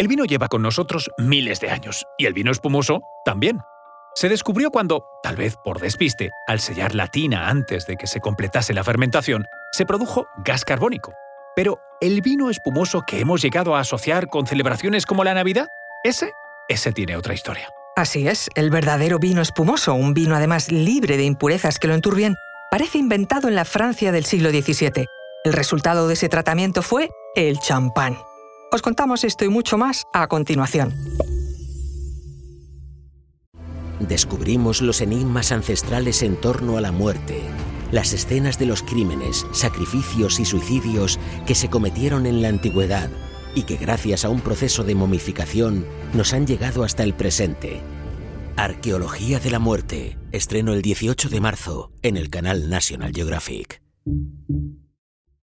El vino lleva con nosotros miles de años, y el vino espumoso también. Se descubrió cuando, tal vez por despiste, al sellar la tina antes de que se completase la fermentación, se produjo gas carbónico. Pero el vino espumoso que hemos llegado a asociar con celebraciones como la Navidad, ese, ese tiene otra historia. Así es, el verdadero vino espumoso, un vino además libre de impurezas que lo enturbian, parece inventado en la Francia del siglo XVII. El resultado de ese tratamiento fue el champán. Os contamos esto y mucho más a continuación. Descubrimos los enigmas ancestrales en torno a la muerte, las escenas de los crímenes, sacrificios y suicidios que se cometieron en la antigüedad y que gracias a un proceso de momificación nos han llegado hasta el presente. Arqueología de la muerte, estreno el 18 de marzo en el canal National Geographic.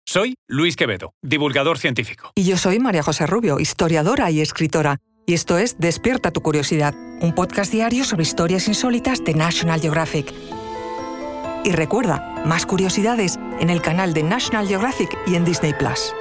Soy Luis Quevedo, divulgador científico. Y yo soy María José Rubio, historiadora y escritora. Y esto es Despierta tu curiosidad, un podcast diario sobre historias insólitas de National Geographic. Y recuerda, más curiosidades en el canal de National Geographic y en Disney Plus.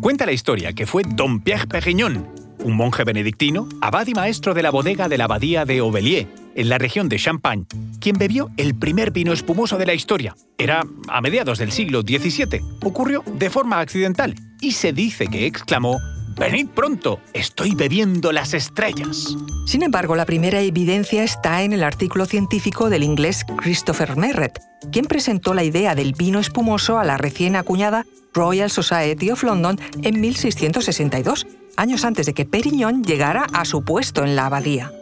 Cuenta la historia que fue Don Pierre Perignon, un monje benedictino, abad y maestro de la bodega de la abadía de Aubelier, en la región de Champagne, quien bebió el primer vino espumoso de la historia. Era a mediados del siglo XVII. Ocurrió de forma accidental y se dice que exclamó Venid pronto, estoy bebiendo las estrellas. Sin embargo, la primera evidencia está en el artículo científico del inglés Christopher Merrett, quien presentó la idea del vino espumoso a la recién acuñada Royal Society of London en 1662, años antes de que Perignon llegara a su puesto en la abadía.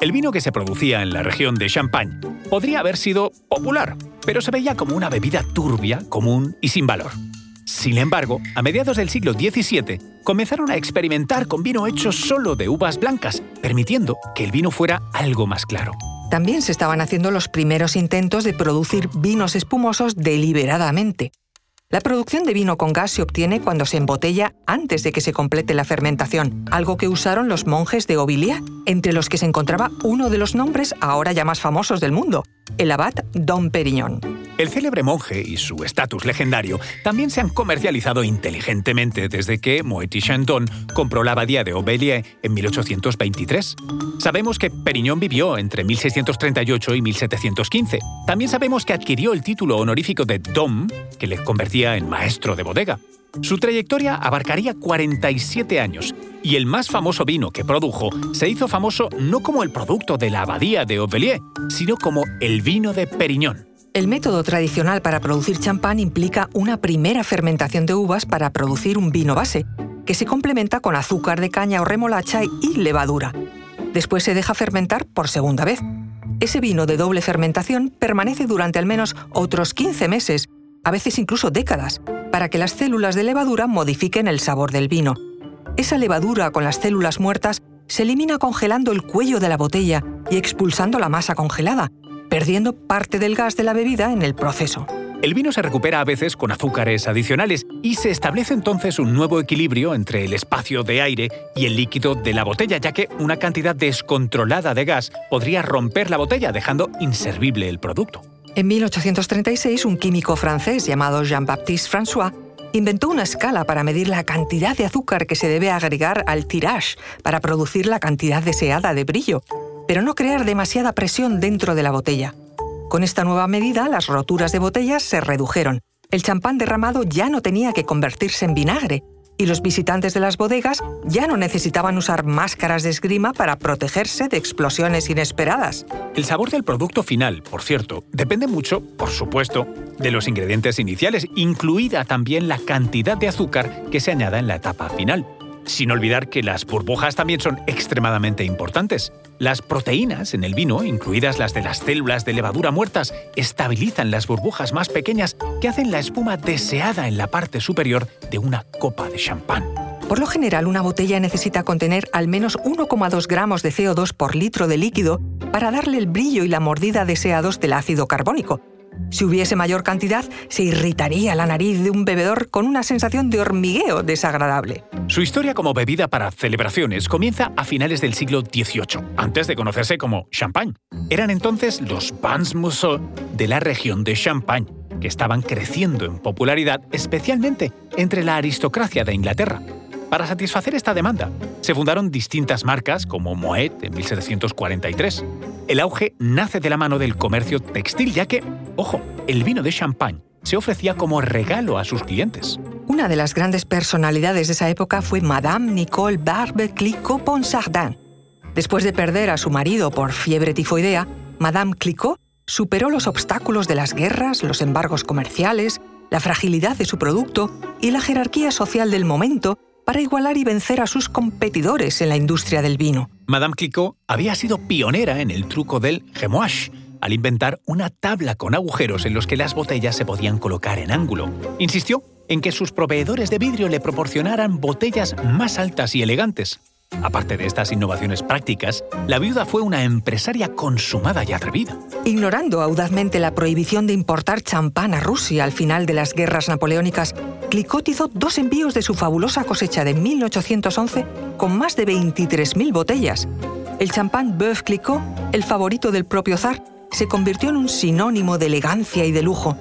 El vino que se producía en la región de Champagne podría haber sido popular, pero se veía como una bebida turbia, común y sin valor. Sin embargo, a mediados del siglo XVII comenzaron a experimentar con vino hecho solo de uvas blancas, permitiendo que el vino fuera algo más claro. También se estaban haciendo los primeros intentos de producir vinos espumosos deliberadamente. La producción de vino con gas se obtiene cuando se embotella antes de que se complete la fermentación, algo que usaron los monjes de Auvilier, entre los que se encontraba uno de los nombres ahora ya más famosos del mundo, el abad Dom Perignon. El célebre monje y su estatus legendario también se han comercializado inteligentemente desde que Moët Chandon compró la abadía de Aubelier en 1823. Sabemos que Perignon vivió entre 1638 y 1715. También sabemos que adquirió el título honorífico de Dom, que le convertía en maestro de bodega. Su trayectoria abarcaría 47 años y el más famoso vino que produjo se hizo famoso no como el producto de la abadía de Aubelier, sino como el vino de Perignon. El método tradicional para producir champán implica una primera fermentación de uvas para producir un vino base, que se complementa con azúcar de caña o remolacha y levadura. Después se deja fermentar por segunda vez. Ese vino de doble fermentación permanece durante al menos otros 15 meses, a veces incluso décadas, para que las células de levadura modifiquen el sabor del vino. Esa levadura con las células muertas se elimina congelando el cuello de la botella y expulsando la masa congelada, perdiendo parte del gas de la bebida en el proceso. El vino se recupera a veces con azúcares adicionales y se establece entonces un nuevo equilibrio entre el espacio de aire y el líquido de la botella, ya que una cantidad descontrolada de gas podría romper la botella dejando inservible el producto. En 1836, un químico francés llamado Jean-Baptiste François inventó una escala para medir la cantidad de azúcar que se debe agregar al tirage para producir la cantidad deseada de brillo, pero no crear demasiada presión dentro de la botella. Con esta nueva medida, las roturas de botellas se redujeron. El champán derramado ya no tenía que convertirse en vinagre, y los visitantes de las bodegas ya no necesitaban usar máscaras de esgrima para protegerse de explosiones inesperadas. El sabor del producto final, por cierto, depende mucho, por supuesto, de los ingredientes iniciales, incluida también la cantidad de azúcar que se añada en la etapa final sin olvidar que las burbujas también son extremadamente importantes. Las proteínas en el vino, incluidas las de las células de levadura muertas, estabilizan las burbujas más pequeñas que hacen la espuma deseada en la parte superior de una copa de champán. Por lo general, una botella necesita contener al menos 1,2 gramos de CO2 por litro de líquido para darle el brillo y la mordida deseados del ácido carbónico, si hubiese mayor cantidad, se irritaría la nariz de un bebedor con una sensación de hormigueo desagradable. Su historia como bebida para celebraciones comienza a finales del siglo XVIII, antes de conocerse como champagne. Eran entonces los Vins Mousseau de la región de Champagne. que estaban creciendo en popularidad, especialmente entre la aristocracia de Inglaterra. Para satisfacer esta demanda, se fundaron distintas marcas como Moet en 1743. El auge nace de la mano del comercio textil, ya que, ojo, el vino de champagne se ofrecía como regalo a sus clientes. Una de las grandes personalidades de esa época fue Madame Nicole Barbe Clicquot Ponsardin. Después de perder a su marido por fiebre tifoidea, Madame Clicquot superó los obstáculos de las guerras, los embargos comerciales, la fragilidad de su producto y la jerarquía social del momento para igualar y vencer a sus competidores en la industria del vino. Madame Clicquot había sido pionera en el truco del gemouage, al inventar una tabla con agujeros en los que las botellas se podían colocar en ángulo. Insistió en que sus proveedores de vidrio le proporcionaran botellas más altas y elegantes. Aparte de estas innovaciones prácticas, la viuda fue una empresaria consumada y atrevida. Ignorando audazmente la prohibición de importar champán a Rusia al final de las guerras napoleónicas, Clicquot hizo dos envíos de su fabulosa cosecha de 1811 con más de 23.000 botellas. El champán Boeuf Clicquot, el favorito del propio zar, se convirtió en un sinónimo de elegancia y de lujo.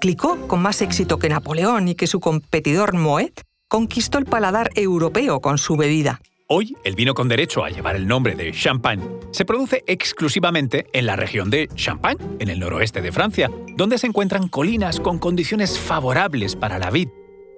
Clicquot, con más éxito que Napoleón y que su competidor Moet, conquistó el paladar europeo con su bebida. Hoy, el vino con derecho a llevar el nombre de champagne se produce exclusivamente en la región de Champagne, en el noroeste de Francia, donde se encuentran colinas con condiciones favorables para la vid.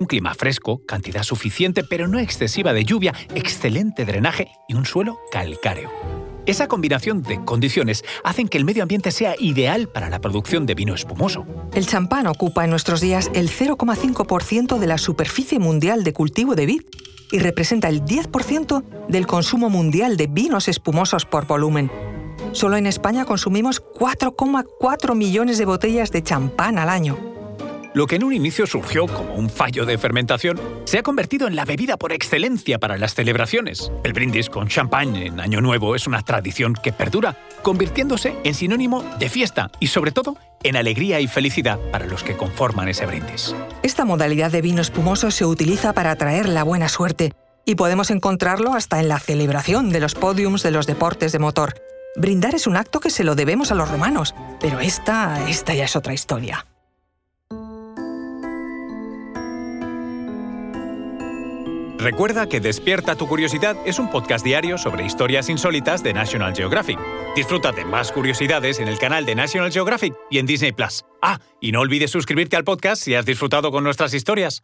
Un clima fresco, cantidad suficiente pero no excesiva de lluvia, excelente drenaje y un suelo calcáreo. Esa combinación de condiciones hacen que el medio ambiente sea ideal para la producción de vino espumoso. El champán ocupa en nuestros días el 0,5% de la superficie mundial de cultivo de vid y representa el 10% del consumo mundial de vinos espumosos por volumen. Solo en España consumimos 4,4 millones de botellas de champán al año. Lo que en un inicio surgió como un fallo de fermentación se ha convertido en la bebida por excelencia para las celebraciones. El brindis con champán en Año Nuevo es una tradición que perdura, convirtiéndose en sinónimo de fiesta y sobre todo en alegría y felicidad para los que conforman ese brindis. Esta modalidad de vino espumoso se utiliza para atraer la buena suerte y podemos encontrarlo hasta en la celebración de los podiums de los deportes de motor. Brindar es un acto que se lo debemos a los romanos, pero esta, esta ya es otra historia. Recuerda que Despierta tu Curiosidad es un podcast diario sobre historias insólitas de National Geographic. Disfruta de más curiosidades en el canal de National Geographic y en Disney Plus. Ah, y no olvides suscribirte al podcast si has disfrutado con nuestras historias.